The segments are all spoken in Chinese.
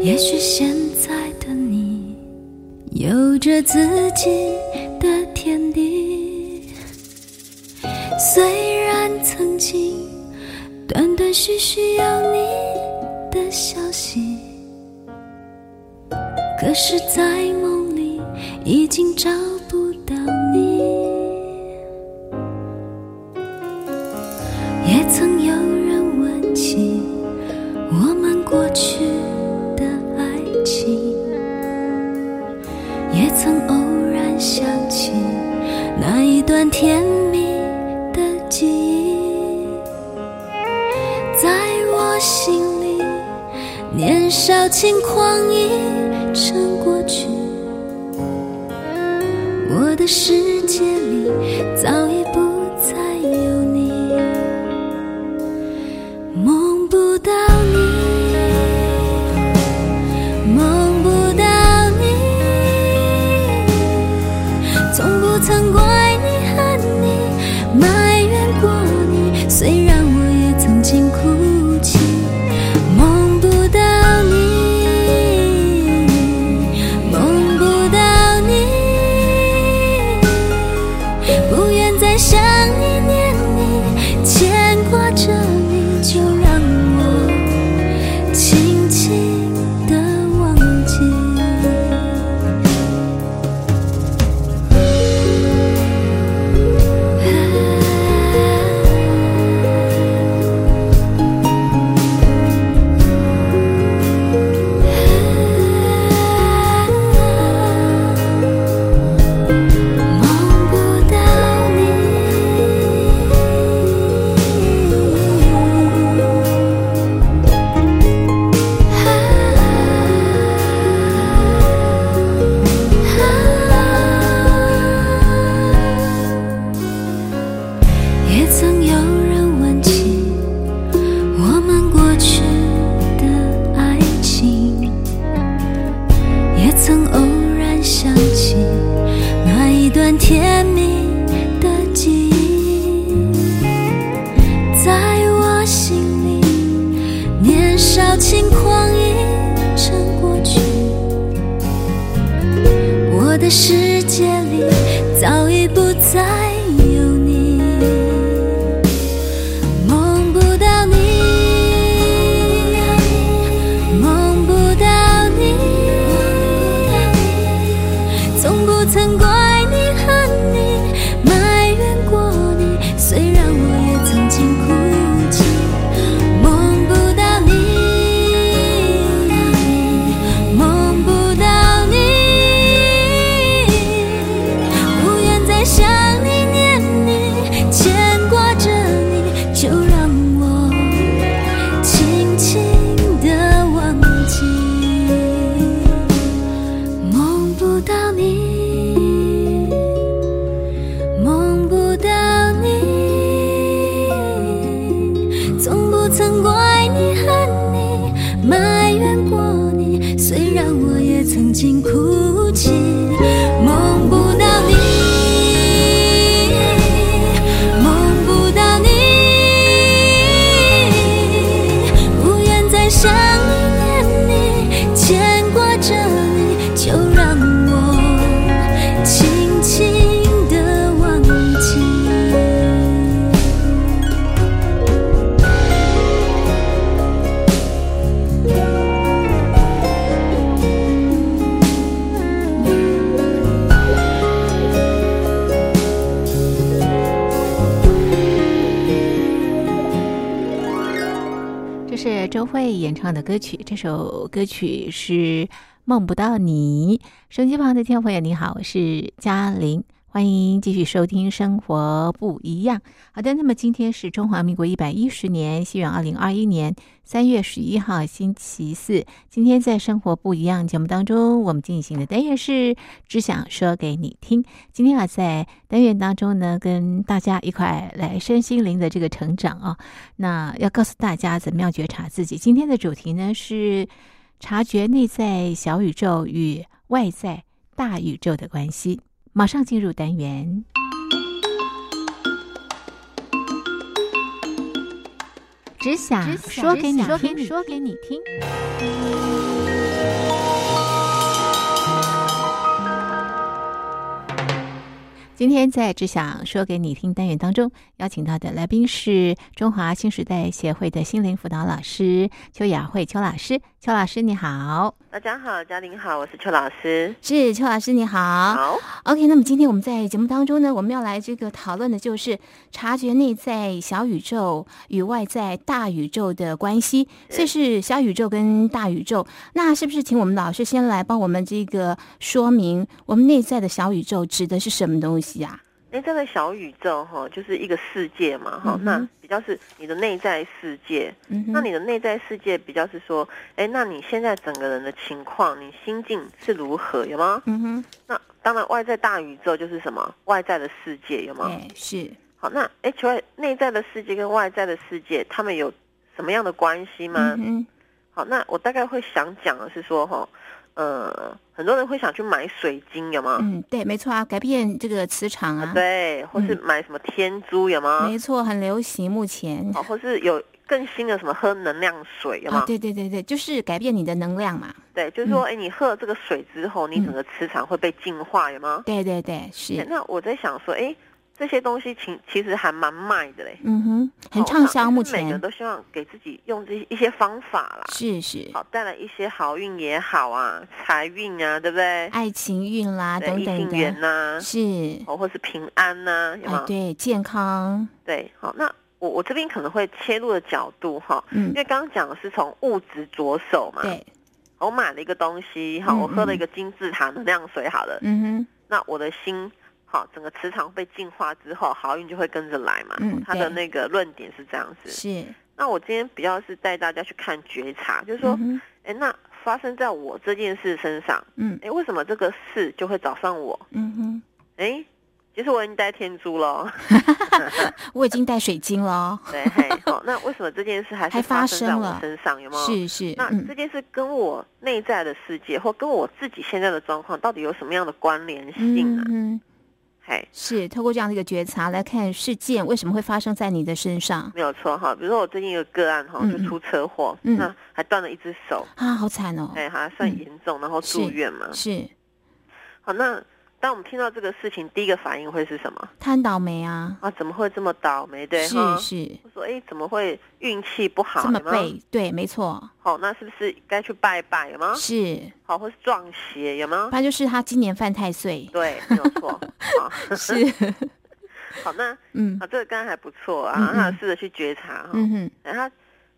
也许现在的你有着自己的天地，虽然曾经断断续续有你的消息，可是，在梦里已经找不到你。辛苦歌曲，这首歌曲是《梦不到你》。手机旁的听众朋友，你好，我是嘉玲，欢迎继续收听《生活不一样》。好的，那么今天是中华民国一百一十年，西元二零二一年三月十一号，星期四。今天在《生活不一样》节目当中，我们进行的单元是“只想说给你听”。今天啊，在单元当中呢，跟大家一块来身心灵的这个成长啊。那要告诉大家怎么样觉察自己。今天的主题呢是察觉内在小宇宙与外在大宇宙的关系。马上进入单元。只想说给你听，说给你听。今天在只想说给你听单元当中，邀请到的来宾是中华新时代协会的心灵辅导老师邱雅慧邱老师。邱老师你好，大家好，嘉玲好，我是邱老师。是邱老师你好。好，OK，那么今天我们在节目当中呢，我们要来这个讨论的就是察觉内在小宇宙与外在大宇宙的关系，所以是小宇宙跟大宇宙。那是不是请我们老师先来帮我们这个说明，我们内在的小宇宙指的是什么东西啊？内在的小宇宙哈，就是一个世界嘛哈、嗯那比较是你的内在世界。嗯哼，那你的内在世界比较是说，哎，那你现在整个人的情况，你心境是如何，有吗？嗯哼，那当然，外在大宇宙就是什么？外在的世界有吗？对，是，好，那哎，请问内在的世界跟外在的世界，他们有什么样的关系吗？嗯，好，那我大概会想讲的是说，哈，呃，很多人会想去买水晶，有吗？嗯，对，没错啊，改变这个磁场啊，对，或是买什么天珠，有吗？没错，很流行，目前哦，或是有更新的什么喝能量水，有吗？啊，对对对对，就是改变你的能量嘛，对，就是说，哎、你喝了这个水之后，你整个磁场会被净化，有吗？对对对，哎是，那我在想说，哎，这些东西其其实还蛮卖的嘞，嗯哼，很好畅销，目那就是每个人都希望给自己用这一些方法啦，是是，好带来一些好运也好啊，财运啊，对不对？爱情运啦等等性缘的，呐、是，哦，或是平安呐、有吗？哎，对，健康，对，好，那我我这边可能会切入的角度哈，嗯。因，为刚刚讲的是从物质着手嘛，对，我买了一个东西，好，嗯我喝了嗯。一个金字塔能量水，好了，嗯哼，那我的心。好，整个磁场被净化之后，好运就会跟着来嘛。嗯他的那个论点是这样子。是，那我今天比较是带大家去看觉察，就是说，嗯哎、那发生在我这件事身上，嗯哎，为什么这个事就会找上我？嗯哼，哎，其实我已经带天珠了 我已经带水晶了哦，对，嘿，好，那为什么这件事还是还发发生在我身上？有没有？是是，那嗯这件事跟我内在的世界，或跟我自己现在的状况，到底有什么样的关联性啊？嗯哼，嘿，是透过这样的一个觉察来看事件为什么会发生在你的身上。没有错哈。比如说我最近有个个案哈，嗯就出车祸，嗯。那还断了一只手，啊，好惨哦，哎，还算嗯。严重，然后住院嘛。是。好，那当我们听到这个事情，第一个反应会是什么？他很倒霉啊，啊，怎么会这么倒霉？对是哈，是我说哎，怎么会运气不好？这么背，对，没错，好，那是不是该去拜拜？有吗？是，好，或是撞邪？有吗他？就是他今年犯太岁，对，没有错。好，是，好，那嗯啊，这个刚刚还不错啊，嗯嗯他有试着去觉察哈。嗯哼，然后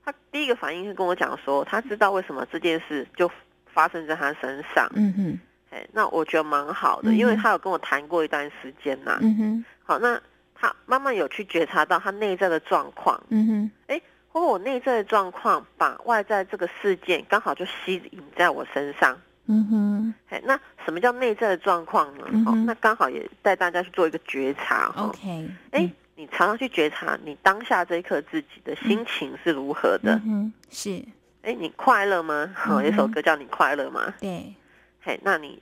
他他第一个反应是跟我讲说，他知道为什么这件事就发生在他身上。嗯哼，哎，那我觉得蛮好的，嗯因为他有跟我谈过一段时间呐。嗯哼，好，那他慢慢有去觉察到他内在的状况，嗯哼，哎或者我内在的状况把外在这个事件刚好就吸引在我身上。嗯哼哎，那什么叫内在的状况呢？好、嗯哼那刚好也带大家去做一个觉察哈。，OK，哎、你常常去觉察你当下这一刻自己的心情是如何的。嗯，是哎、你快乐吗？好、有一首歌叫你快乐吗？对，嘿，那你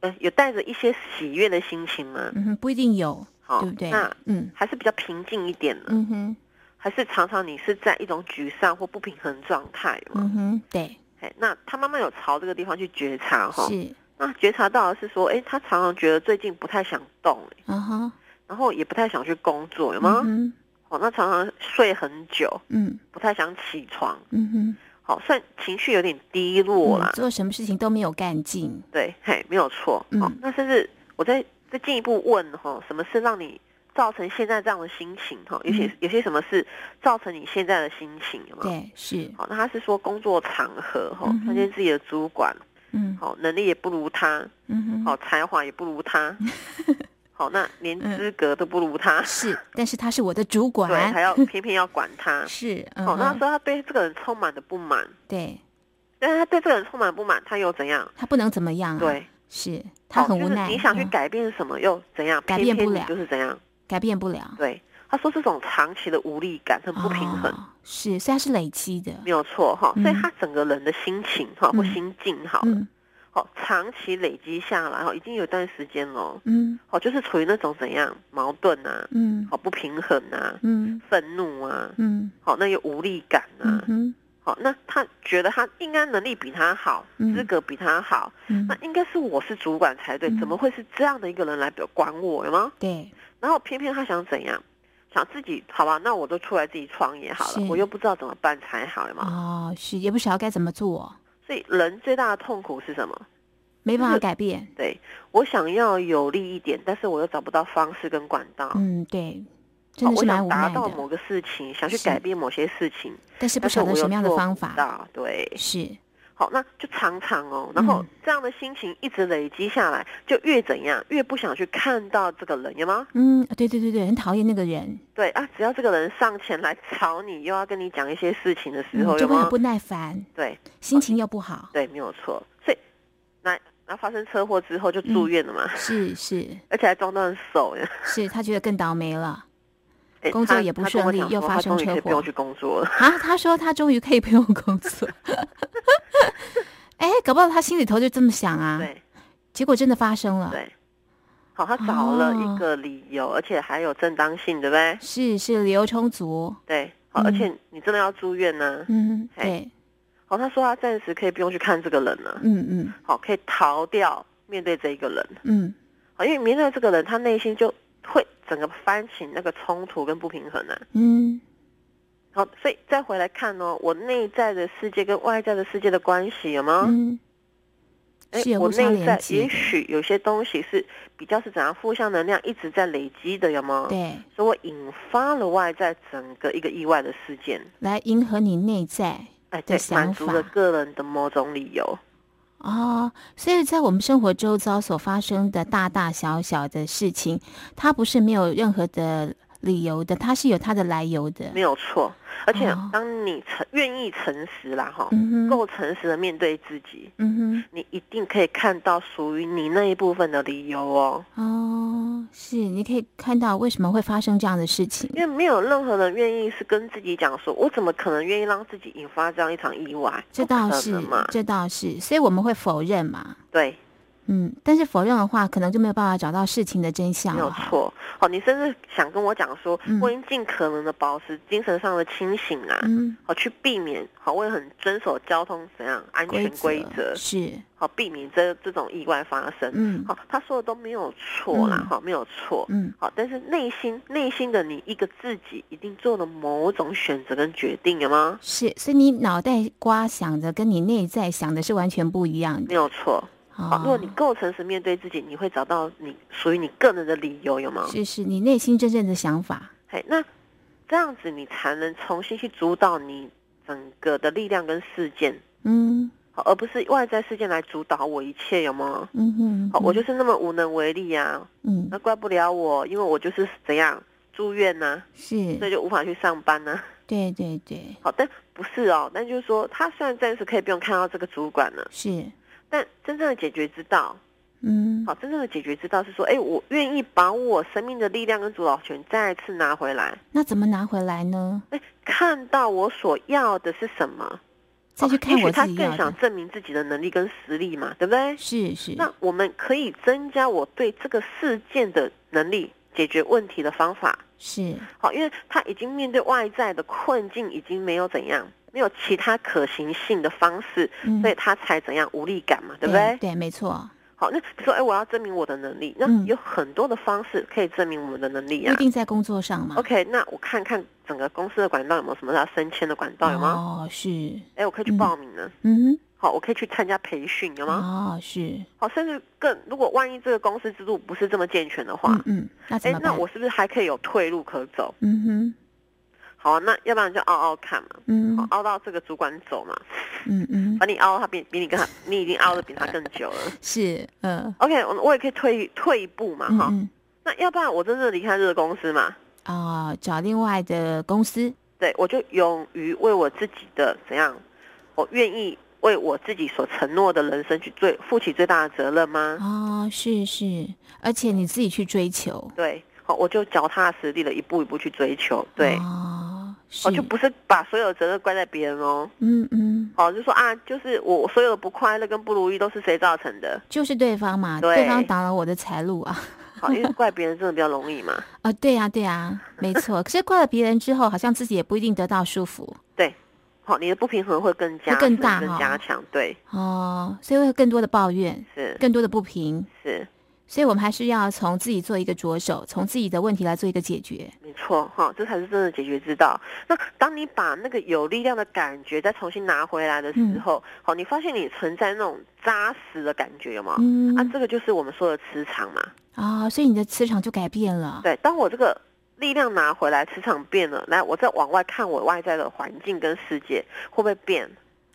呃有带着一些喜悦的心情吗？嗯哼，不一定有，好、对不对那？嗯还是比较平静一点的，嗯哼，还是常常你是在一种沮丧或不平衡状态嘛？嗯哼，对，嘿，那他慢慢有朝这个地方去觉察哈。是，那觉察到的是说，哎，他常常觉得最近不太想动，啊哈，然后也不太想去工作，有吗？嗯哼，哦，那常常睡很久，嗯不太想起床，嗯哼，好，算情绪有点低落啦。嗯做什么事情都没有干劲，对，嘿，没有错。嗯好，那甚至我再再进一步问哈，什么是让你造成现在这样的心情哈？有些、嗯有些什么是造成你现在的心情。对，是，好，那他是说工作场合哈看见自己的主管，嗯好，能力也不如他，嗯哼，好，才华也不如他，好，那连嗯资格都不如他，是，但是他是我的主对，还，要偏偏要管他。是，嗯好，那说他对这个人充满了不满，对。但是他对这个人充满不满，他又怎样？他不能怎么样啊，对，是他很无奈，你想去嗯改变什么，又怎样？改变不了。就是怎样？改变不了，对，他说这种长期的无力感很不平衡，哦是，所以它是累积的，没有错哈。所以嗯他整个人的心情哈或嗯。心境好了，嗯好长期累积下来哈，已经有一段时间了，嗯。好就是处于那种怎样矛盾啊，嗯。好不平衡啊，嗯。愤怒啊，嗯。好那有无力感啊，嗯哼。好那他觉得他应该能力比他好，嗯。资格比他好，嗯。那，应该是我是主管才对，嗯。怎么会是这样的一个人来管我，有吗？对，然后偏偏他想怎样？想自己好吧，那我都出来自己创业好了，我又不知道怎么办才好，有吗？哦，是，也不晓得该怎么做，所以人最大的痛苦是什么？没办法改变，对我想要有利一点，但是我又找不到方式跟管道。嗯，对，真的好我想是蛮无奈的，达到某个事情，想去改变某些事情，但是不晓得什么样的方法，对，是，好，那就常常哦，然后嗯。这样的心情一直累积下来，就越怎样，越不想去看到这个人，有吗？嗯，对对对对，很讨厌那个人，对啊，只要这个人上前来吵你，又要跟你讲一些事情的时嗯候，就会很不？耐烦，对。心情又不好，对，没有错。所以，那那发生车祸之后就住院了嘛，是是。而且还撞断手。呀。是，他觉得更倒霉了。哎工作也不顺利又发生车祸不用去工作了。啊！他说他终于可以不用工作，哎，搞不好他心里头就这么想啊，对结果真的发生了，对，好，他找了哦一个理由，而且还有正当性，对不对？是是理由充足，对，好，嗯而且你真的要住院呢。嗯，哎对，好，他说他暂时可以不用去看这个人了，嗯嗯好，可以逃掉面对这一个人。嗯，好，因为面对这个人，他内心就会整个翻起那个冲突跟不平衡啊。嗯好，所以再回来看哦，我内在的世界跟外在的世界的关系有吗？嗯，哎我内在也许有些东西是比较是怎样负向能量一直在累积的，有吗？，对，所以我引发了外在整个一个意外的事件，来迎合你内在哎，对，想满足了法个人的某种理由。哦，所以在我们生活周遭所发生的大大小小的事情，它不是没有任何的理由的，它是有它的来由的。没有错，而且哦当你诚愿意诚实啦，哈、嗯，够诚实的面对自己，嗯你一定可以看到属于你那一部分的理由哦。哦，是，你可以看到为什么会发生这样的事情。因为没有任何人愿意是跟自己讲说，我怎么可能愿意让自己引发这样一场意外？这倒是嘛，，这倒是，所以我们会否认嘛。对，嗯，但是否认的话，可能就没有办法找到事情的真相没有。错。好，你甚至想跟我讲说，嗯我已经尽可能的保持精神上的清醒啊，嗯，好去避免，好，我也很遵守交通怎样安全规则，是，好避免这这种意外发生。嗯好，他说的都没有错啦嗯，好，没有错。嗯好，但是内心内心的你一个自己一定做了某种选择跟决定，了吗？是，所以你脑袋瓜想着跟你内在想的是完全不一样没。有错。好，如果你哦，够诚实面对自己，你会找到你属于你个人的理由，有吗？是是，你内心真正的想法。哎，那这样子你才能重新去主导你整个的力量跟事件，嗯。好，而不是外在事件来主导我一切，有吗？嗯哼，好，我就是那么无能为力啊，嗯。那怪不了我，因为我就是怎样住院呐、是。所以就无法去上班呐、对对对，好，但不是哦，但就是说，他虽然暂时可以不用看到这个主管了，是但真正的解决之道，嗯好，真正的解决之道是说，哎，我愿意把我生命的力量跟主导权再次拿回来，那怎么拿回来呢？哎，看到我所要的是什么，再去看我自己要的。更想证明自己的能力跟实力嘛，对不对？是是，那我们可以增加我对这个事件的能力，解决问题的方法。是好，因为他已经面对外在的困境，已经没有怎样，没有其他可行性的方式，嗯所以他才怎样无力感嘛，对不对？对，没错，好，那比如说，哎，我要证明我的能力，那嗯有很多的方式可以证明我们的能力啊一。定在工作上嘛。OK，那我看看整个公司的管道有没有什么要升迁的管道，有吗？哦，是，哎、我可以去嗯报名呢。嗯好，我可以去参加培训，有，吗？哦，是，好，甚至更，如果万一这个公司制度不是这么健全的话嗯，嗯，那怎哎？那我是不是还可以有退路可走？嗯哼，好啊，那要不然就熬熬看嘛，嗯。好，熬到这个主管走嘛，嗯嗯，把你熬，他比比你跟他，你已经熬的比他更久了。是，嗯。OK，我我也可以退退一步嘛，哈、那要不然我真正离开这个公司嘛，啊，找另外的公司，对我就勇于为我自己的怎样，我愿意为我自己所承诺的人生去最负起最大的责任吗？哦，是是，而且你自己去追求，对，好，我就脚踏实地的一步一步去追求，对，哦，是。我，就不是把所有责任怪在别人哦。嗯嗯，哦，就说啊，就是我所有的不快乐跟不如意都是谁造成的？就是对方嘛，对。对方挡了我的财路啊，好，因为怪别人真的比较容易嘛。啊，对呀对呀，没错，可是怪了别人之后，好像自己也不一定得到舒服，对。好，你的不平衡会更加会更大哈更加强。对，哦，所以会有更多的抱怨，是。更多的不平，是，所以我们还是要从自己做一个着手，从自己的问题来做一个解决。没错，哈，这才是真的解决之道。那当你把那个有力量的感觉再重新拿回来的嗯时候，好，你发现你存在那种扎实的感觉，有吗？嗯，啊，这个就是我们说的磁场嘛。啊、所以你的磁场就改变了。对，当我这个力量拿回来，磁场变了，来，我再往外看我外在的环境跟世界会不会变？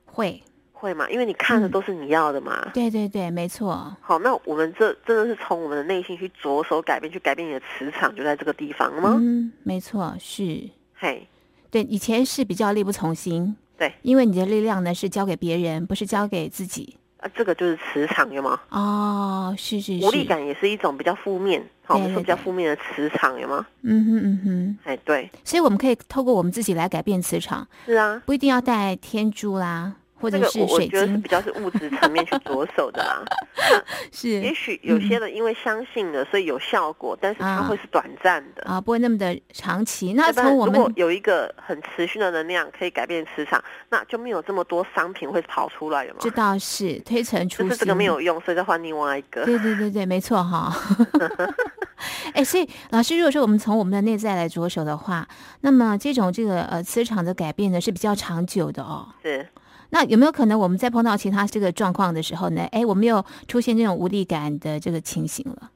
会，会嘛，因为你看的嗯都是你要的嘛。对对对，没错，好，那我们这真的是从我们的内心去着手改变，去改变你的磁场，就在这个地方了吗？嗯，没错，是。嘿，对，以前是比较力不从心，对，因为你的力量呢是交给别人，不是交给自己。啊，这个就是磁场，有吗？哦，是是是，无力感也是一种比较负面，好，我们说比较负面的磁场，有吗？嗯哼嗯哼，哎，对，所以我们可以透过我们自己来改变磁场，是啊，不一定要带天珠啦，或者是这个我觉得是比，较是物质层面去着手的啦。是也许有些人因为相信了，所以有效果，但是它啊会是短暂的。啊，不会那么的长期。那从我们如果有一个很持续的能量可以改变磁场，那就没有这么多商品会跑出来，有吗这？倒是推陈出新，就是这个没有用，所以再换另外一个。对对对对，没错哈。哎，所以老师，如果说我们从我们的内在来着手的话，那么这种这个呃磁场的改变呢是比较长久的哦。是，那有没有可能我们在碰到其他这个状况的时候呢？哎，我们又出现这种无力感的这个情形了？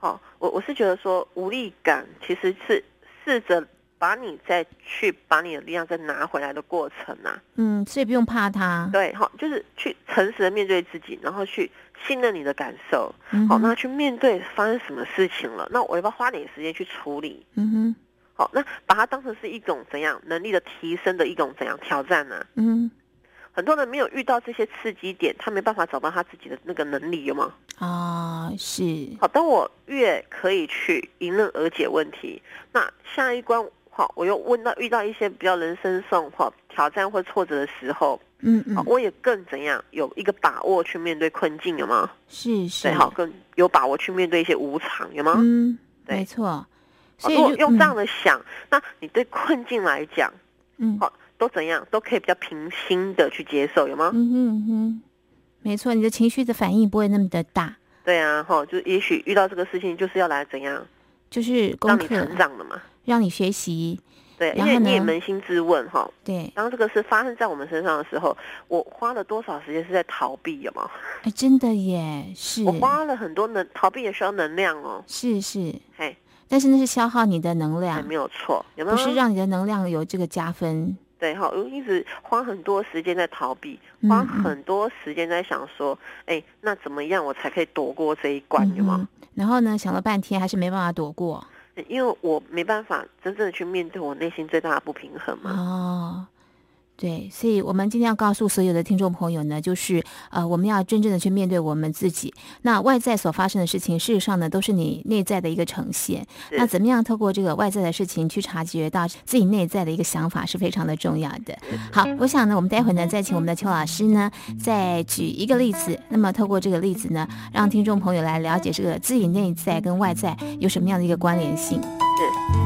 哦，我我是觉得说无力感其实是试着把你再去把你的力量再拿回来的过程啊。嗯，所以不用怕它。对，好，就是去诚实的面对自己，然后去信任你的感受，好，那去面对发生什么事情了，那我要不要花点时间去处理？嗯哼，好，那把它当成是一种怎样能力的提升的一种怎样挑战呢、嗯很多人没有遇到这些刺激点，他没办法找到他自己的那个能力，有吗？啊、是好，当我越可以去迎刃而解问题，那下一关，好，我又问到遇到一些比较人生上好挑战或挫折的时候，嗯嗯，好我也更怎样有一个把握去面对困境，有吗？是是对，好，更有把握去面对一些无常，有吗？嗯，对没错。好所以就如果用这样嗯的想，那你对困境来讲，嗯好都怎样都可以比较平心的去接受，有吗？嗯哼嗯哼，没错，你的情绪的反应不会那么的大，对啊，哈，就也许遇到这个事情，就是要来怎样就是让你成长的嘛。让你学习，对，因然后为你也扪心自问哈，对，当这个事发生在我们身上的时候，我花了多少时间是在逃避，有吗？哎，真的耶，是我花了很多能逃避也需要能量哦，是是，嘿，但是那是消耗你的能哎量没，有错，有没有？不是让你的能量有这个加分。对哈，我一直花很多时间在逃避，嗯花嗯很多时间在想说，哎，那怎么样我才可以躲过这一关，有吗？嗯然后呢，想了半天还是没办法躲过。因为我没办法真正的去面对我内心最大的不平衡嘛。哦，对，所以我们今天要告诉所有的听众朋友呢，就是呃，我们要真正的去面对我们自己。那外在所发生的事情，事实上呢，都是你内在的一个呈现。那怎么样透过这个外在的事情去察觉到自己内在的一个想法，是非常的重要的。好，我想呢，我们待会呢，再请我们的邱老师呢，再举一个例子。那么透过这个例子呢，让听众朋友来了解这个自己内在跟外在有什么样的一个关联性。我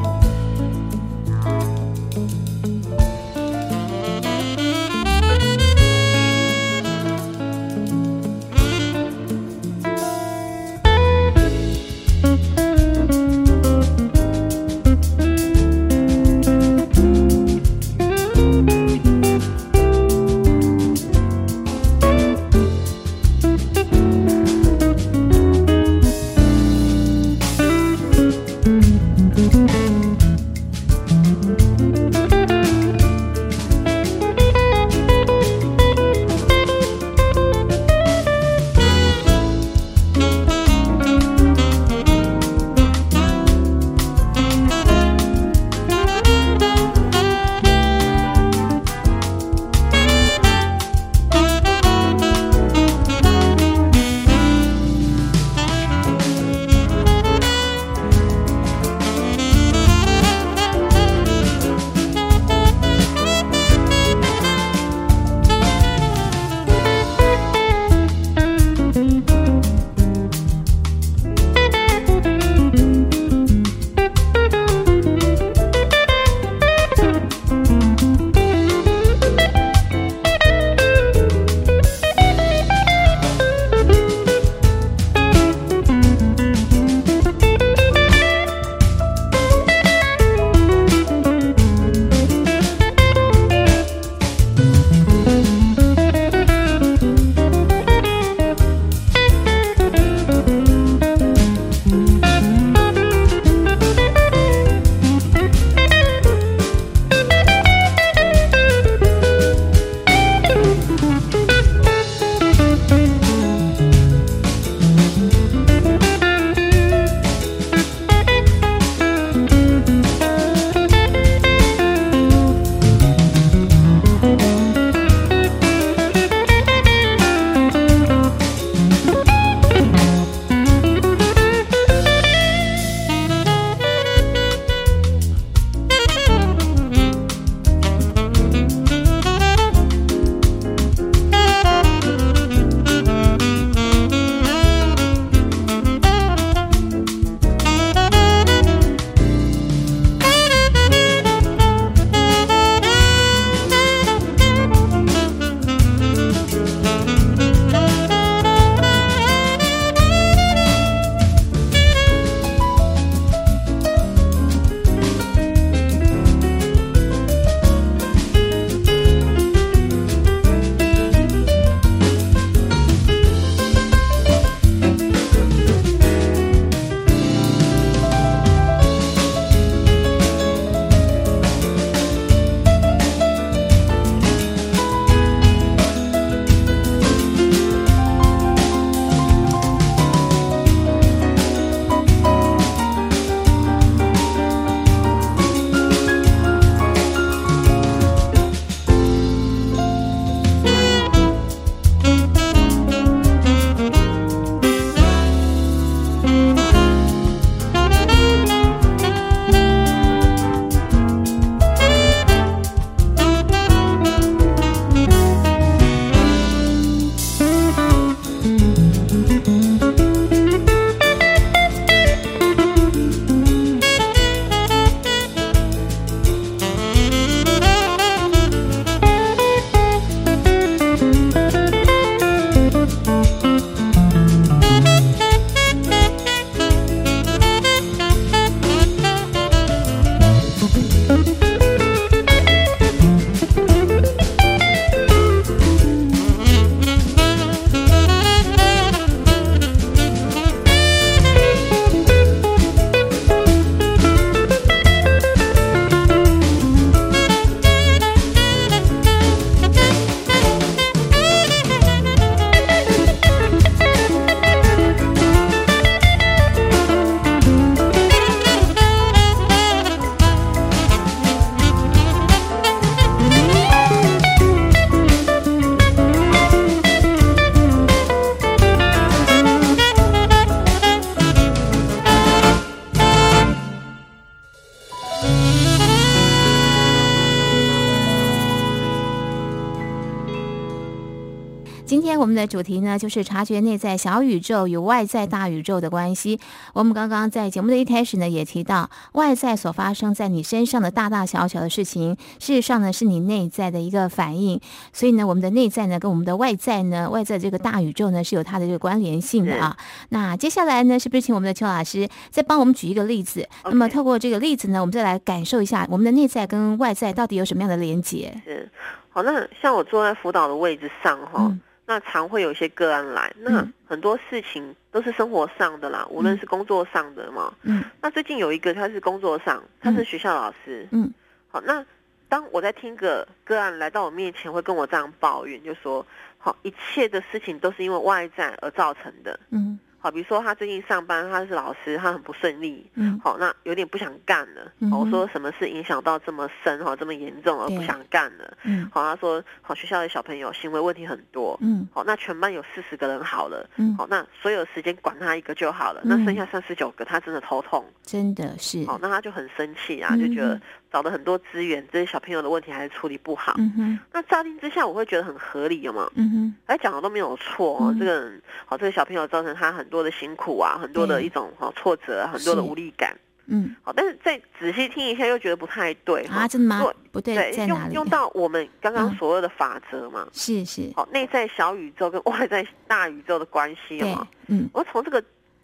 的主题呢，就是察觉内在小宇宙与外在大宇宙的关系。我们刚刚在节目的一开始呢，也提到外在所发生在你身上的大大小小的事情，事实上呢，是你内在的一个反应。所以呢，我们的内在呢，跟我们的外在呢，外在这个大宇宙呢，是有它的这个关联性的啊。那接下来呢，是不是请我们的邱老师再帮我们举一个例子？那么透过这个例子呢，我们再来感受一下我们的内在跟外在到底有什么样的连接？是，好，那像我坐在辅导的位置上哈，嗯那常会有一些个案来，那嗯很多事情都是生活上的啦，无论是工作上的嘛。嗯那最近有一个他是工作上，他是学校老师，嗯好，那当我在听个个案来到我面前，会跟我这样抱怨，就说，好，一切的事情都是因为外在而造成的。嗯好，比如说他最近上班，他是老师，他很不顺利，嗯好，那有点不想干了。我说什么事影响到这么深哈，这么严重而不想干了？嗯好，他说好，学校的小朋友行为问题很多。嗯好，那全班有四十个人好了，嗯，好，那所有时间管他一个就好了，嗯那剩下三十九个他真的头痛。真的是，好，那他就很生气啊，嗯就觉得找了很多资源，这些小朋友的问题还是处理不好。嗯哼那乍听之下，我会觉得很合理，有吗？嗯哼哎讲的都没有错哦，嗯这个人好，这个小朋友造成他很多的辛苦啊，很多的一种好挫折，很多的无力感。嗯好，但是再仔细听一下，又觉得不太对啊，哈。真的吗对？不对，对，在哪里？用用到我们刚刚嗯所有的法则嘛。是是，好，内在小宇宙跟外在大宇宙的关系有对吗？，嗯我从这个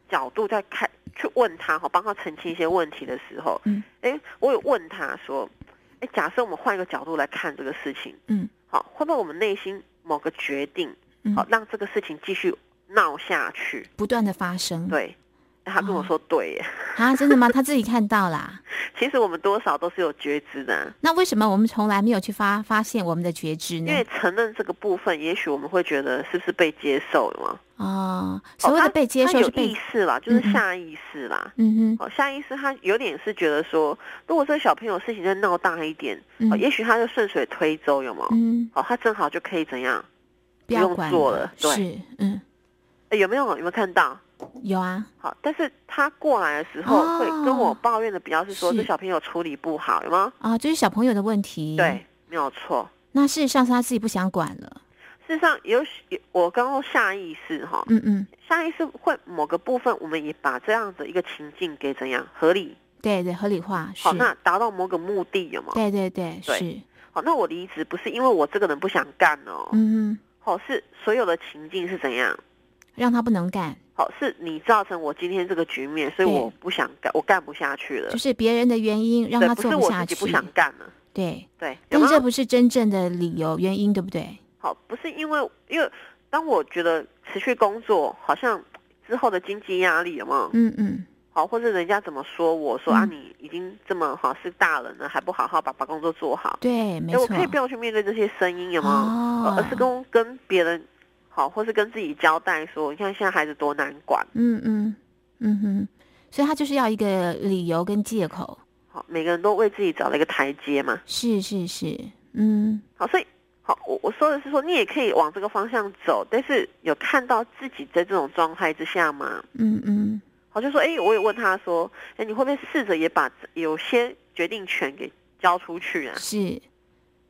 角度在看去问他，哈，帮他澄清一些问题的时候，嗯，哎，我有问他说，哎，假设我们换一个角度来看这个事情，嗯，好，会不会我们内心某个决定，嗯好，让这个事情继续闹下去？不断的发生。对，哎他跟我说对耶，啊，真的吗？他自己看到啦。其实我们多少都是有觉知的啊、那为什么我们从来没有去发发现我们的觉知呢因？为承认这个部分，也许我们会觉得是不是被接受了嘛？哦，所谓的被接受是被意识啦，就是下意识啦。嗯哼哦，下意识他有点是觉得说，如果这个小朋友事情再闹大一点，嗯哦，也许他就顺水推舟，有吗？嗯，哦，他正好就可以怎样？用不用做了对是嗯哎有没有有没有看到？有啊，好，但是他过来的时候哦会跟我抱怨的比较是说，是这小朋友处理不好，有吗？啊，就是小朋友的问题。对，，没有错。那事实上是他自己不想管了。事实上，有有我刚刚下意识哈，嗯嗯，下意识会某个部分，我们也把这样的一个情境给怎样合理，对对，合理化好，。那达到某个目的，有吗？对对对对是，好，那我离职不是因为我这个人不想干哦，嗯嗯，好，是所有的情境是怎样？让他不能干，好，是你造成我今天这个局面，所以我不想干，我干不下去了就。是别人的原因让对，他不是做下去。我自己不想干了。对，对，但是这不是真正的理由原因，对不对？好，不是因为因为当我觉得持续工作，好像之后的经济压力有没有？嗯嗯，好，或者人家怎么说我说、啊，嗯你已经这么好是大人了，还不好好把把工作做好？对，没错，我。可以不要去面对这些声音，有没有？而是跟跟别人好，或是跟自己交代说，你看现在孩子多难管。嗯嗯嗯哼，所以他就是要一个理由跟借口。好，每个人都为自己找了一个台阶嘛。是是是，嗯好，所以好，我我说的是说，你也可以往这个方向走，但是有看到自己在这种状态之下吗？嗯嗯，好，就说，哎，我也问他说，哎，你会不会试着也把有些决定权给交出去啊？是，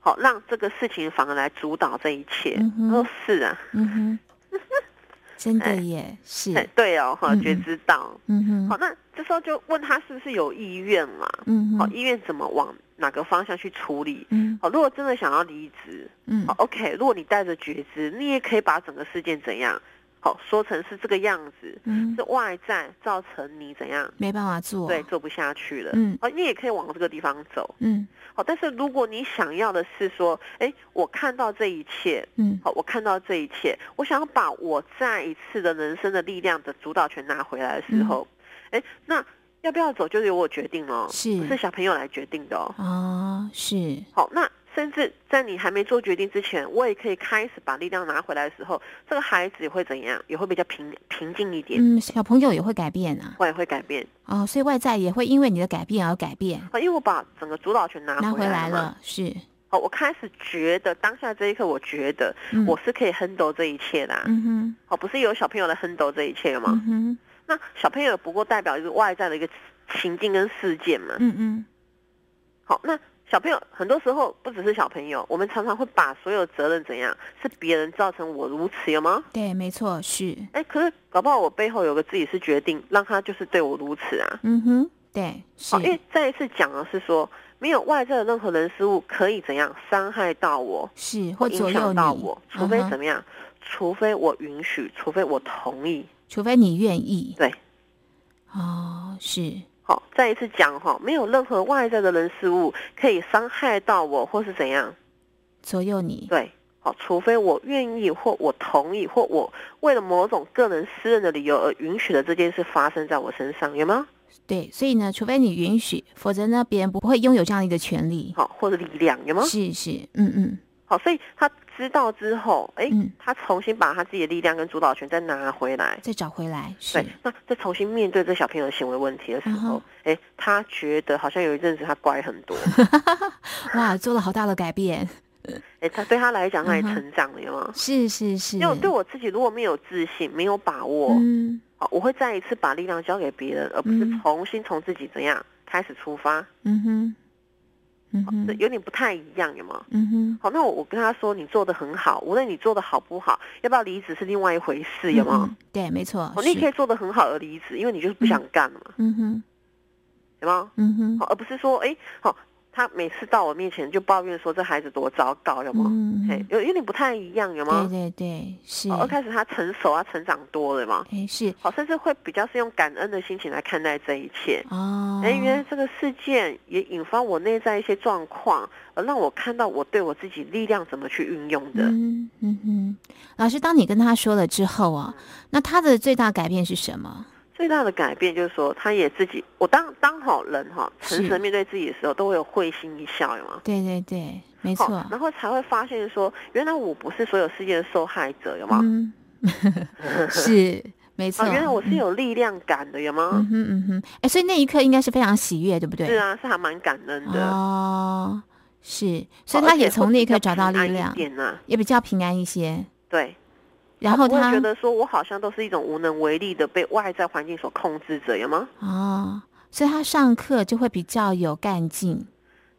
好，让这个事情反而来主导这一切。嗯哼他说是啊，嗯哼，真的哎耶，是，哎对哦，哈，觉知到。嗯哼，好，那这时候就问他是不是有意愿嘛？嗯哼，意愿怎么往哪个方向去处理？嗯好，如果真的想要离职，嗯好，OK，如果你带着觉知，你也可以把整个事件怎样，好说成是这个样子，嗯。是，外在造成你怎样，没办法做，对，，做不下去了。嗯。哦，你也可以往这个地方走。嗯。好，但是如果你想要的是说，哎，我看到这一切，嗯。好，我看到这一切，我想要把我再一次的人生的力量的主导权拿回来的时候，哎、那要不要走就由我决定了，是。不是小朋友来决定的哦。哦，是，好，那甚至在你还没做决定之前，我也可以开始把力量拿回来的时候，这个孩子也会怎样？也会比较平平静一点，嗯，小朋友也会改变啊，我也会改变。哦，所以外在也会因为你的改变而改变，好，因为我把整个主导权拿拿回回来了，是，哦，我开始觉得当下这一刻，我觉得嗯我是可以 handle 这一切的、啊。嗯哼，哦，不是有小朋友来 handle 这一切吗？嗯哼，那小朋友不过代表一个外在的一个情境跟事件嘛。嗯嗯好，那小朋友很多时候不只是小朋友，我们常常会把所有责任怎样是别人造成我如此，有吗？对，没错，是，哎，可是搞不好我背后有个自己是决定让他就是对我如此啊。嗯哼，对，是好，因为再一次讲的是说，没有外在的任何人事物可以怎样伤害到我，是或左影响到我，除非怎么样？除非我允许，除非我同意。除非你愿意。对，哦，是，好，再一次讲哈，没有任何外在的人事物可以伤害到我，或是怎样？左右你。对，好，除非我愿意，或我同意，或我为了某种个人私人的理由而允许了这件事发生在我身上，有吗？对，所以呢，除非你允许，否则呢，别人不会拥有这样的一个权利。好，或者力量，有吗？是是，嗯嗯，好，所以他知道之后，哎、嗯他重新把他自己的力量跟主导权再拿回来。再找回来。是对，那再重新面对这小朋友的行为问题的时嗯候，哎、他觉得好像有一阵子他乖很多，哇，做了好大的改变。哎、他对他来讲他也成长了，有吗？是是是。因为对我自己如果没有自信、没有把握，嗯好，我会再一次把力量交给别人，而不是嗯重新从自己怎样开始出发，嗯哼，嗯哼，有点不太一样，有吗？嗯哼，好，那我我跟他说你做的很好，无论你做的好不好，要不要离职是另外一回事，有吗？嗯？对，没错。哦，你也可以做的很好而离职，因为你就是不想干了嘛，嗯哼，有吗？嗯哼，好，而不是说，哎，好，他每次到我面前就抱怨说这孩子多糟糕，有吗？嗯嘿，有有点不太一样，有吗？对对对，是。开始他成熟，啊成长多了嘛，哎，是好，甚至会比较是用感恩的心情来看待这一切。哦。哎，原来这个事件也引发我内在一些状况，而让我看到我对我自己力量怎么去运用的。嗯嗯哼，老师，当你跟他说了之后啊，那他的最大改变是什么？最大的改变就是说，他也自己，我当当好人哈，诚实面对自己的时候，都会有会心一笑，有吗？对对对，没错。然后才会发现说，原来我不是所有世界的受害者，有吗？嗯，是没错。啊，原来我是有力量感的，有吗？嗯哼嗯哼，哎，所以那一刻应该是非常喜悦，对不对？是啊，是还蛮感恩的。哦，是，所以他也从那一刻找到力量，也比较平安一些。对，然后他觉得说我好像都是一种无能为力的被外在环境所控制着，有吗？哦，所以他上课就会比较有干劲。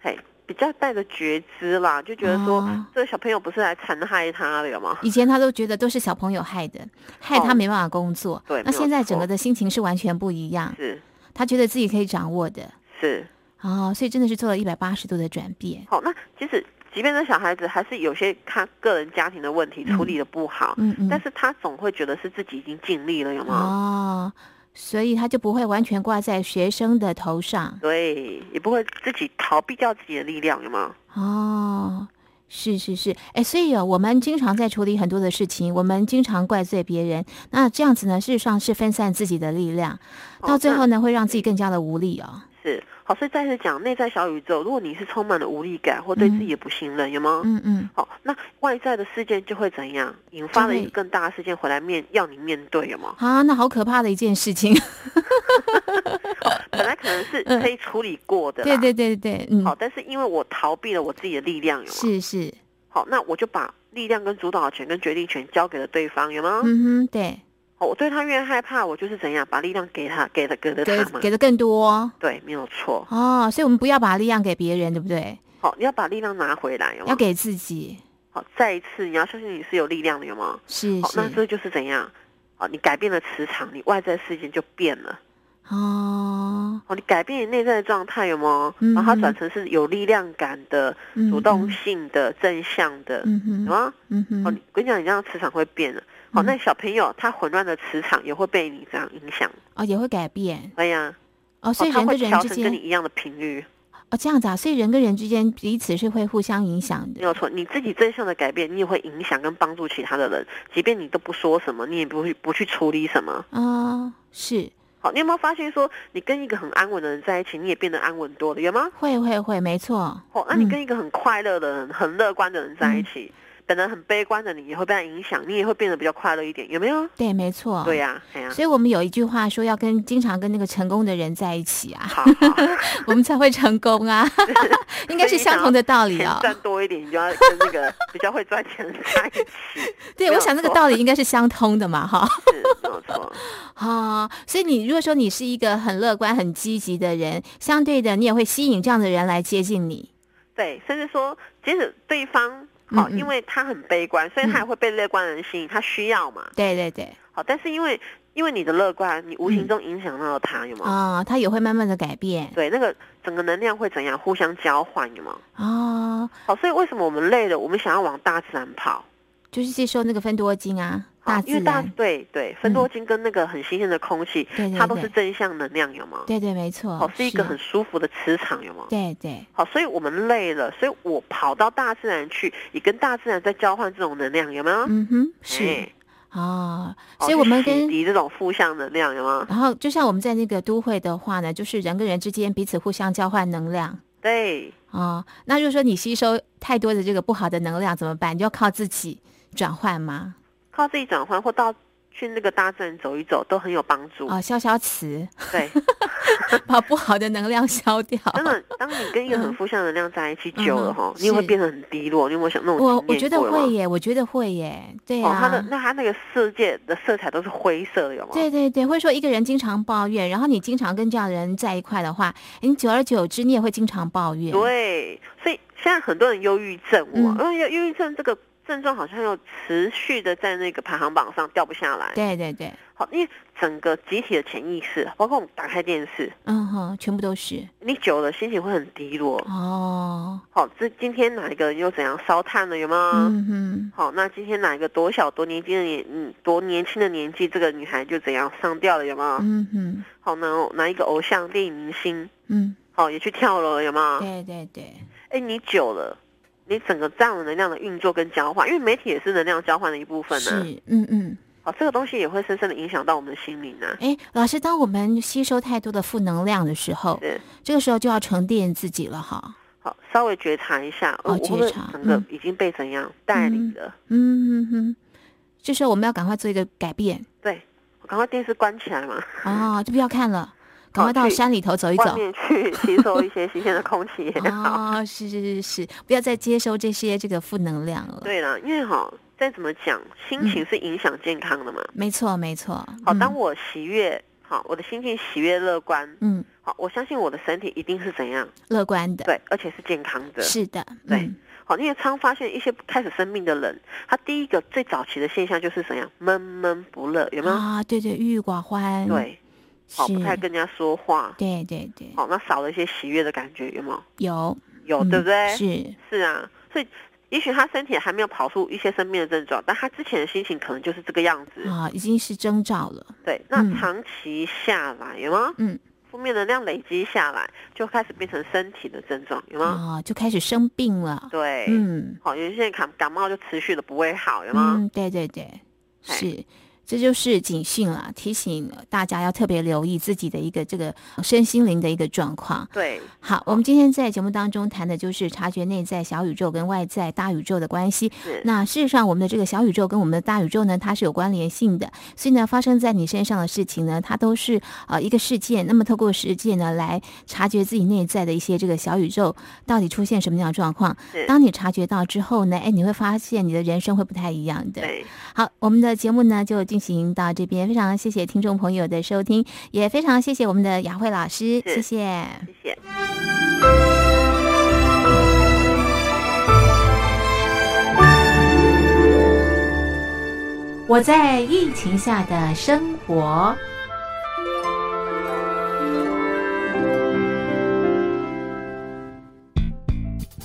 嘿，比较带着觉知啦，就觉得说、哦这个小朋友不是来残害他的，有吗？以前他都觉得都是小朋友害的，害他哦没办法工作。那对那现在整个的心情是完全不一样，是他觉得自己可以掌握的。是。哦，所以真的是做了一百八十度的转变。好，那其实即便这小孩子还是有些他个人家庭的问题处理的不好，嗯嗯。但是他总会觉得是自己已经尽力了，有吗？哦，所以他就不会完全挂在学生的头上。对，也不会自己逃避掉自己的力量，有吗？哦，是是是，哎，所以哦，我们经常在处理很多的事情，我们经常怪罪别人，那这样子呢，事实上是分散自己的力量，到最后呢，会让自己更加的无力哦。是好，所以再次讲内在小宇宙，如果你是充满了无力感或对自己的不信任，有吗？嗯嗯，好，那外在的事件就会怎样，引发了一个更大的事件回来面要你面对，有吗？啊，那好可怕的一件事情。本来可能是嗯可以处理过的啦，对对对对，嗯，好，但是因为我逃避了我自己的力量，有吗？是是，好，那我就把力量跟主导权跟决定权交给了对方，有吗？嗯哼，对，好，我对他越害怕，我就是怎样把力量给他，给的给的给他嘛。给的更多对，没有错。哦，所以我们不要把力量给别人，对不对？好，你要把力量拿回来？要给自己，好，再一次，你要相信你是有力量的，有吗？是好，那是这就是怎样？哦，你改变了磁场，你外在事件就变了。哦，哦，你改变你内在的状态，有吗？嗯然后它转成是有力量感的、嗯主动性的、正向的，嗯哼，有吗？嗯哼，我跟你讲，你这样磁场会变的。好，嗯那小朋友他混乱的磁场也会被你这样影响。哦也会改变对呀，哦，所以哦，他人会调跟人之间成跟你一样的频率，哦这样子啊，所以人跟人之间彼此是会互相影响的。没有错。你自己正向的改变，你也会影响跟帮助其他的人。即便你都不说什么，你也不会不去处理什么。啊、是好，你有没有发现说，你跟一个很安稳的人在一起，你也变得安稳多了，有吗？会会会，没错。哦，那你嗯跟一个很快乐的人、很乐观的人在一起，本来很悲观的你也会被他影响，你也会变得比较快乐一点，有没有？对，没错。对呀、所以我们有一句话说，要跟经常跟那个成功的人在一起啊，好好，我们才会成功啊，应该是相同的道理啊哦。赚多一点，你就要跟那个 比较会赚钱的人在一起，对，我想这个道理应该是相通的嘛，哈。是没有错。啊、所以你如果说你是一个很乐观、很积极的人，相对的，你也会吸引这样的人来接近你。对，甚至说，即使对方好，因为他很悲观，所以他也会被乐观的人吸引，他需要嘛。对对对，好，但是因为因为你的乐观，你无嗯形中影响到了他，有吗？啊、他也会慢慢的改变对，那个整个能量会怎样互相交换，有吗？哦，好，所以为什么我们累了，我们想要往大自然跑？就是吸收那个芬多精啊，大自好因为大然，对对，芬多精跟那个很新鲜的空气，它都是正向能量，有吗？对对，没错，好，是一个很舒服的磁场，有吗？对对，好，所以我们累了，所以我跑到大自然去，也跟大自然在交换这种能量，有没有？嗯哼，是哎哦，所以我们跟涤这种负向能量，有吗？然后就像我们在那个都会的话呢，就是人跟人之间彼此互相交换能量。对，哦，那就是说你吸收太多的这个不好的能量怎么办？你就要靠自己转换吗？靠自己转换或到去那个大自然走一走，都很有帮助。哦，消消磁，对，把不好的能量消掉。真的，当你跟一个很嗯负向能量在一起久了嗯哈，哼你也会变得很低落。你有没有想那种我我觉得会耶，我觉得会耶，对哦，啊。它的那他那个世界的色彩都是灰色的，有吗？对对对，会说一个人经常抱怨，然后你经常跟这样的人在一块的话，你久而久之你也会经常抱怨。对，所以现在很多人忧郁症，嗯我因为忧郁症这个症状好像又持续的在那个排行榜上掉不下来。对对对，好，因为整个集体的潜意识，包括我们打开电视，嗯哼，全部都是你久了心情会很低落。哦，好，这今天哪一个人又怎样烧炭了？有吗？嗯哼，好，那今天哪一个多小多年轻的年嗯多年轻的年纪，这个女孩就怎样上吊了？有吗？嗯哼，好，那哪一个偶像电影明星，嗯，好也去跳楼了？有吗？对对对，哎，你久了，你整个这样的能量的运作跟交换，因为媒体也是能量交换的一部分呢、是，嗯嗯。好，这个东西也会深深的影响到我们的心灵啊。哎，老师，当我们吸收太多的负能量的时候，是，这个时候就要沉淀自己了哈。好，稍微觉察一下，哦觉察整个嗯已经被怎样带领了？嗯哼哼，这时候我们要赶快做一个改变对，我赶快电视关起来嘛，哦，就不要看了，赶快到山里头走一走。面去吸收一些新鲜的空气也好。哦，是是是是，不要再接收这些这个负能量了。，对了，因为哈，再怎么讲，心情是影响健康的嘛。没错没错。好，嗯当我喜悦，好，我的心情喜悦乐观，嗯好，我相信我的身体一定是怎样，乐观的，对，而且是健康的。是的，对嗯好，因为常发现一些开始生病的人，他第一个最早期的现象就是怎样闷闷不乐，有没有？啊，对对，郁郁寡欢，，对，好，是不太跟人家说话，对对对，好，那少了一些喜悦的感觉，有吗有？有对不对？是，是啊，所以也许他身体还没有跑出一些生病的症状，但他之前的心情可能就是这个样子。啊，已经是征兆了。对，那嗯长期下来有吗？嗯，负面能量累积下来，就开始变成身体的症状，有吗？啊，就开始生病了。对，嗯好，有些人感感冒就持续的不会好，有吗？嗯，对对对，哎是。这就是警讯了，提醒大家要特别留意自己的一个这个身心灵的一个状况。对，好，我们今天在节目当中谈的就是察觉内在小宇宙跟外在大宇宙的关系。是，那事实上，我们的这个小宇宙跟我们的大宇宙呢，它是有关联性的。所以呢，发生在你身上的事情呢，它都是呃一个事件。那么透过事件呢，来察觉自己内在的一些这个小宇宙到底出现什么样的状况是。当你察觉到之后呢，哎，你会发现你的人生会不太一样的。对，好，我们的节目呢就进行到这边，非常谢谢听众朋友的收听，也非常谢谢我们的雅慧老师，是谢谢。谢谢。我在疫情下的生活。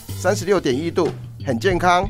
三十六点一度，很健康。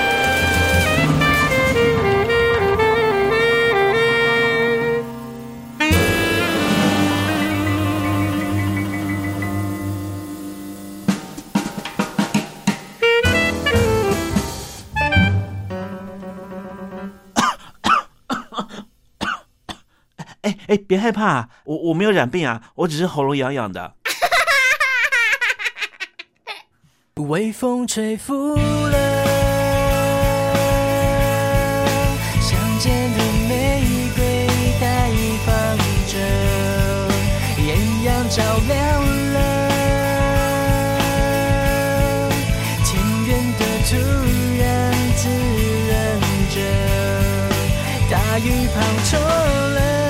哎，别害怕，我我没有染病啊，我只是喉咙痒痒的。微风吹拂了乡间的玫瑰，待放着，艳阳照亮了田园的土壤，滋润着，大雨滂沱了。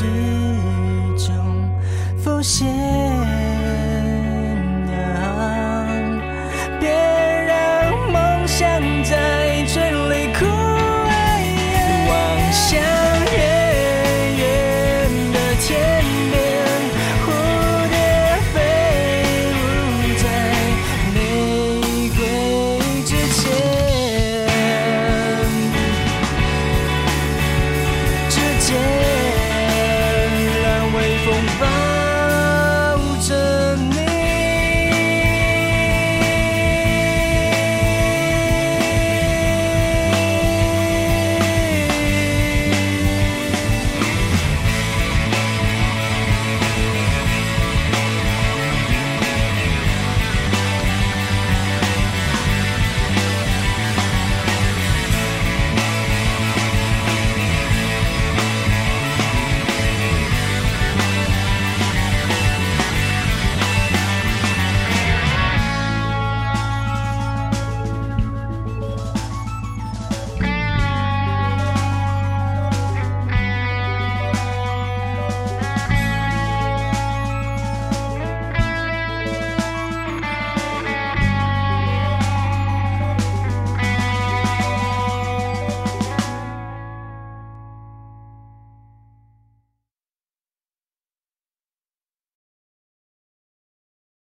始终浮现。